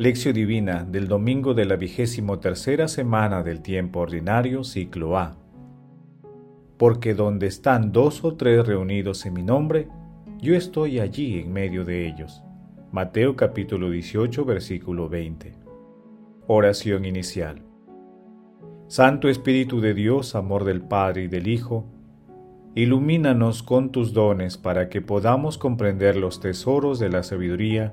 Lección Divina del domingo de la vigésimo tercera semana del tiempo ordinario, ciclo A. Porque donde están dos o tres reunidos en mi nombre, yo estoy allí en medio de ellos. Mateo capítulo 18, versículo 20. Oración inicial. Santo Espíritu de Dios, amor del Padre y del Hijo, ilumínanos con tus dones para que podamos comprender los tesoros de la sabiduría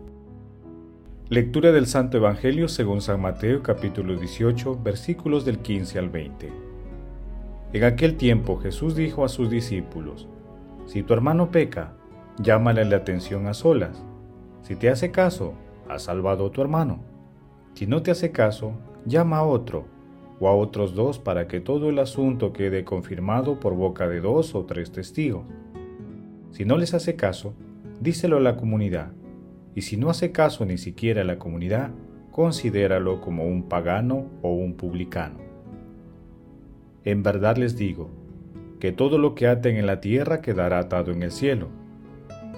Lectura del Santo Evangelio según San Mateo capítulo 18 versículos del 15 al 20. En aquel tiempo Jesús dijo a sus discípulos, Si tu hermano peca, llámale la atención a solas. Si te hace caso, has salvado a tu hermano. Si no te hace caso, llama a otro, o a otros dos para que todo el asunto quede confirmado por boca de dos o tres testigos. Si no les hace caso, díselo a la comunidad y si no hace caso ni siquiera a la comunidad, considéralo como un pagano o un publicano. En verdad les digo, que todo lo que aten en la tierra quedará atado en el cielo,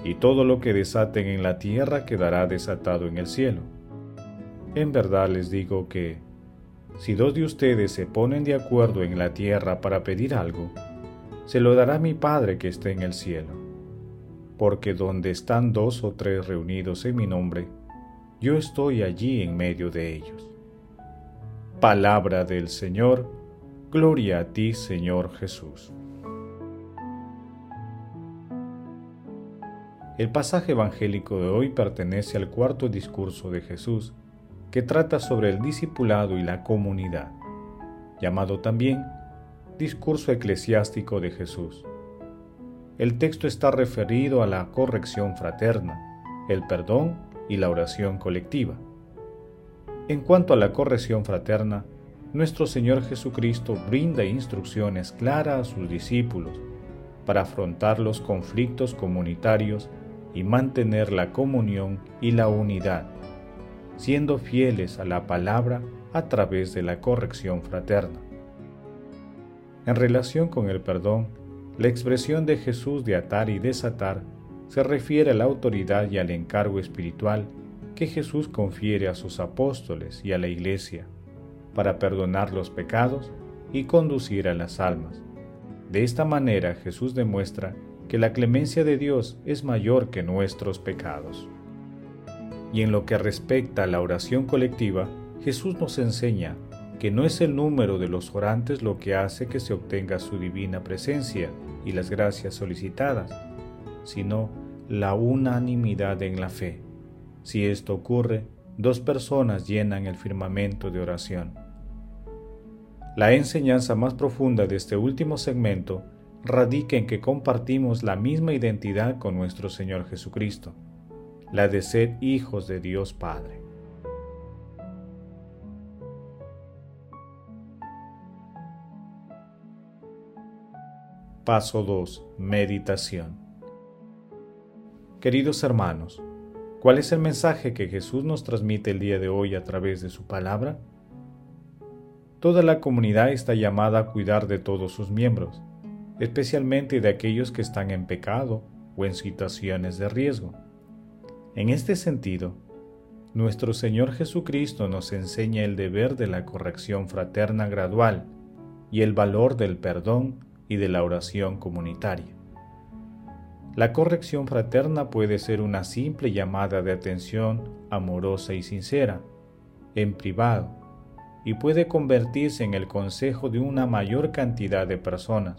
y todo lo que desaten en la tierra quedará desatado en el cielo. En verdad les digo que, si dos de ustedes se ponen de acuerdo en la tierra para pedir algo, se lo dará mi Padre que está en el cielo porque donde están dos o tres reunidos en mi nombre, yo estoy allí en medio de ellos. Palabra del Señor, gloria a ti Señor Jesús. El pasaje evangélico de hoy pertenece al cuarto discurso de Jesús, que trata sobre el discipulado y la comunidad, llamado también discurso eclesiástico de Jesús el texto está referido a la corrección fraterna, el perdón y la oración colectiva. En cuanto a la corrección fraterna, nuestro Señor Jesucristo brinda instrucciones claras a sus discípulos para afrontar los conflictos comunitarios y mantener la comunión y la unidad, siendo fieles a la palabra a través de la corrección fraterna. En relación con el perdón, la expresión de Jesús de atar y desatar se refiere a la autoridad y al encargo espiritual que Jesús confiere a sus apóstoles y a la Iglesia para perdonar los pecados y conducir a las almas. De esta manera Jesús demuestra que la clemencia de Dios es mayor que nuestros pecados. Y en lo que respecta a la oración colectiva, Jesús nos enseña que no es el número de los orantes lo que hace que se obtenga su divina presencia y las gracias solicitadas, sino la unanimidad en la fe. Si esto ocurre, dos personas llenan el firmamento de oración. La enseñanza más profunda de este último segmento radica en que compartimos la misma identidad con nuestro Señor Jesucristo, la de ser hijos de Dios Padre. Paso 2. Meditación. Queridos hermanos, ¿cuál es el mensaje que Jesús nos transmite el día de hoy a través de su palabra? Toda la comunidad está llamada a cuidar de todos sus miembros, especialmente de aquellos que están en pecado o en situaciones de riesgo. En este sentido, nuestro Señor Jesucristo nos enseña el deber de la corrección fraterna gradual y el valor del perdón y de la oración comunitaria. La corrección fraterna puede ser una simple llamada de atención amorosa y sincera, en privado, y puede convertirse en el consejo de una mayor cantidad de personas,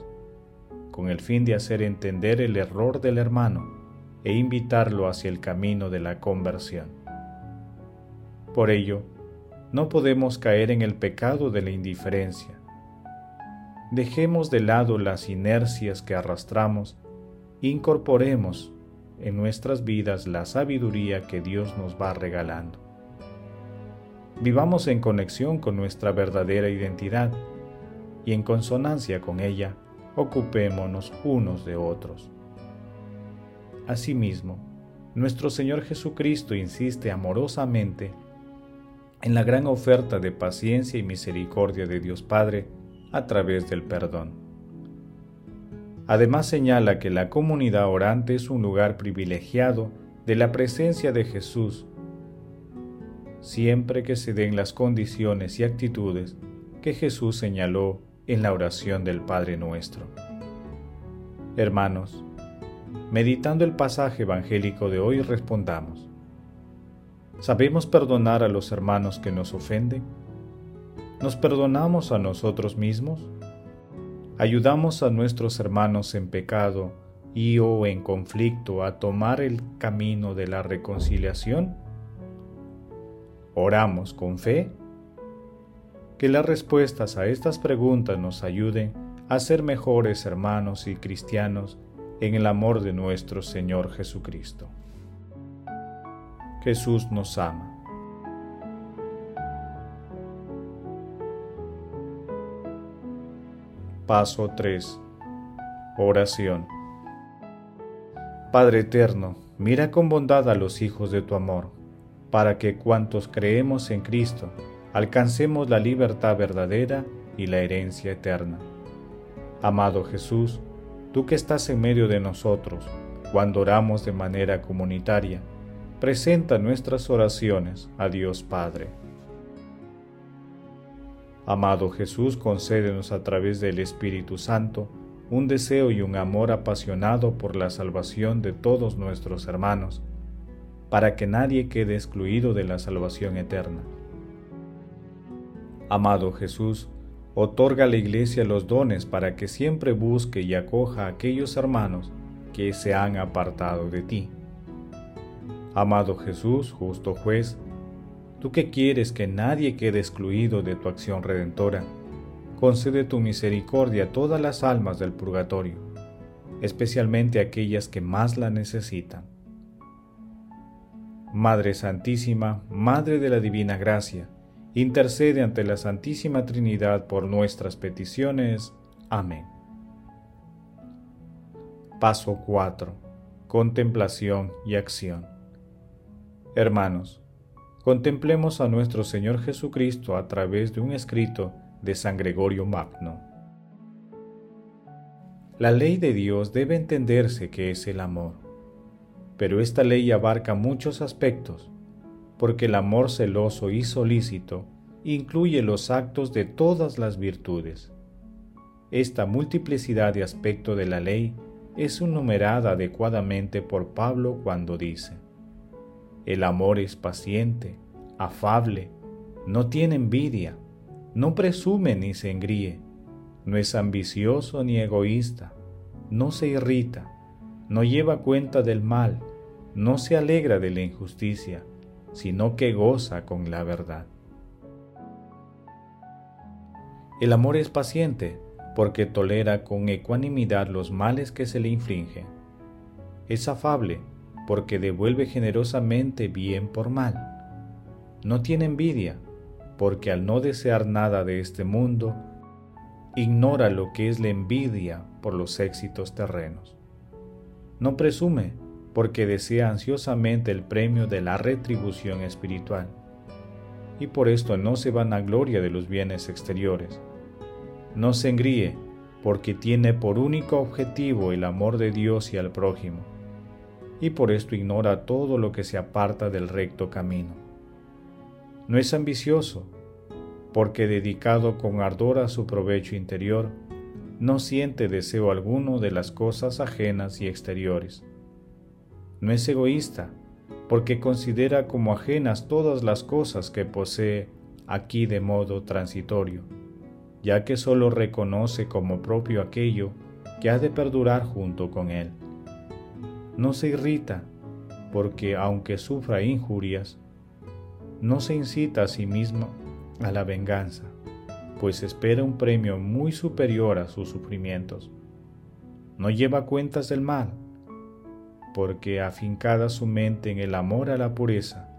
con el fin de hacer entender el error del hermano e invitarlo hacia el camino de la conversión. Por ello, no podemos caer en el pecado de la indiferencia, dejemos de lado las inercias que arrastramos incorporemos en nuestras vidas la sabiduría que Dios nos va regalando. vivamos en conexión con nuestra verdadera identidad y en consonancia con ella, ocupémonos unos de otros. Asimismo, nuestro Señor Jesucristo insiste amorosamente en la gran oferta de paciencia y misericordia de Dios Padre a través del perdón. Además señala que la comunidad orante es un lugar privilegiado de la presencia de Jesús, siempre que se den las condiciones y actitudes que Jesús señaló en la oración del Padre nuestro. Hermanos, meditando el pasaje evangélico de hoy respondamos, ¿sabemos perdonar a los hermanos que nos ofenden? ¿Nos perdonamos a nosotros mismos? ¿Ayudamos a nuestros hermanos en pecado y o en conflicto a tomar el camino de la reconciliación? ¿Oramos con fe? Que las respuestas a estas preguntas nos ayuden a ser mejores hermanos y cristianos en el amor de nuestro Señor Jesucristo. Jesús nos ama. Paso 3. Oración. Padre eterno, mira con bondad a los hijos de tu amor, para que cuantos creemos en Cristo alcancemos la libertad verdadera y la herencia eterna. Amado Jesús, tú que estás en medio de nosotros, cuando oramos de manera comunitaria, presenta nuestras oraciones a Dios Padre. Amado Jesús, concédenos a través del Espíritu Santo un deseo y un amor apasionado por la salvación de todos nuestros hermanos, para que nadie quede excluido de la salvación eterna Amado Jesús, otorga a la Iglesia los dones para que siempre busque y acoja a aquellos hermanos que se han apartado de ti. Amado Jesús, justo juez, tú que quieres que nadie quede excluido de tu acción redentora, concede tu misericordia a todas las almas del purgatorio, especialmente aquellas que más la necesitan. Madre Santísima, Madre de la Divina Gracia, intercede ante la Santísima Trinidad por nuestras peticiones. Amén. Paso 4. Contemplación y acción. Hermanos, contemplemos a nuestro Señor Jesucristo a través de un escrito de San Gregorio Magno. La ley de Dios debe entenderse que es el amor, pero esta ley abarca muchos aspectos porque el amor celoso y solícito incluye los actos de todas las virtudes. Esta multiplicidad de aspectos de la ley es enumerada adecuadamente por Pablo cuando dice, El amor es paciente, afable, no tiene envidia, no presume ni se engríe, no es ambicioso ni egoísta, no se irrita, no lleva cuenta del mal, no se alegra de la injusticia, sino que goza con la verdad. El amor es paciente porque tolera con ecuanimidad los males que se le infringen. Es afable porque devuelve generosamente bien por mal. No tiene envidia porque al no desear nada de este mundo, ignora lo que es la envidia por los éxitos terrenos. No presume porque desea ansiosamente el premio de la retribución espiritual, y por esto no se vanagloria de los bienes exteriores. No se engríe, porque tiene por único objetivo el amor de Dios y al prójimo, y por esto ignora todo lo que se aparta del recto camino. No es ambicioso, porque dedicado con ardor a su provecho interior, no siente deseo alguno de las cosas ajenas y exteriores no es egoísta, porque considera como ajenas todas las cosas que posee aquí de modo transitorio, ya que sólo reconoce como propio aquello que ha de perdurar junto con él. No se irrita, porque aunque sufra injurias, no se incita a sí mismo a la venganza, pues espera un premio muy superior a sus sufrimientos. No lleva cuentas del mal, porque afincada su mente en el amor a la pureza,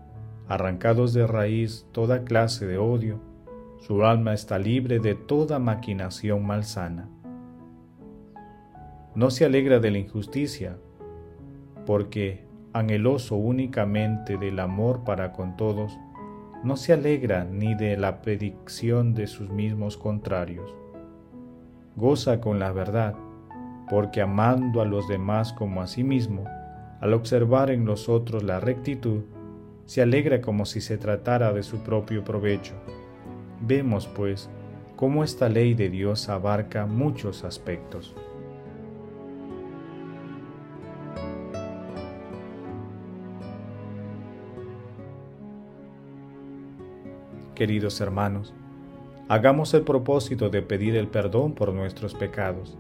arrancados de raíz toda clase de odio, su alma está libre de toda maquinación malsana. No se alegra de la injusticia, porque, anheloso únicamente del amor para con todos, no se alegra ni de la predicción de sus mismos contrarios. Goza con la verdad, porque amando a los demás como a sí mismo, al observar en los otros la rectitud, se alegra como si se tratara de su propio provecho. Vemos, pues, cómo esta ley de Dios abarca muchos aspectos. Queridos hermanos, hagamos el propósito de pedir el perdón por nuestros pecados.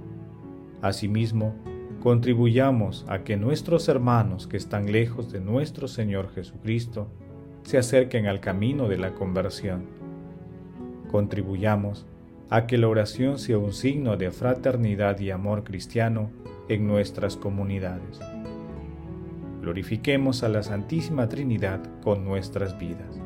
Asimismo, contribuyamos a que nuestros hermanos que están lejos de nuestro Señor Jesucristo se acerquen al camino de la conversión. Contribuyamos a que la oración sea un signo de fraternidad y amor cristiano en nuestras comunidades. Glorifiquemos a la Santísima Trinidad con nuestras vidas.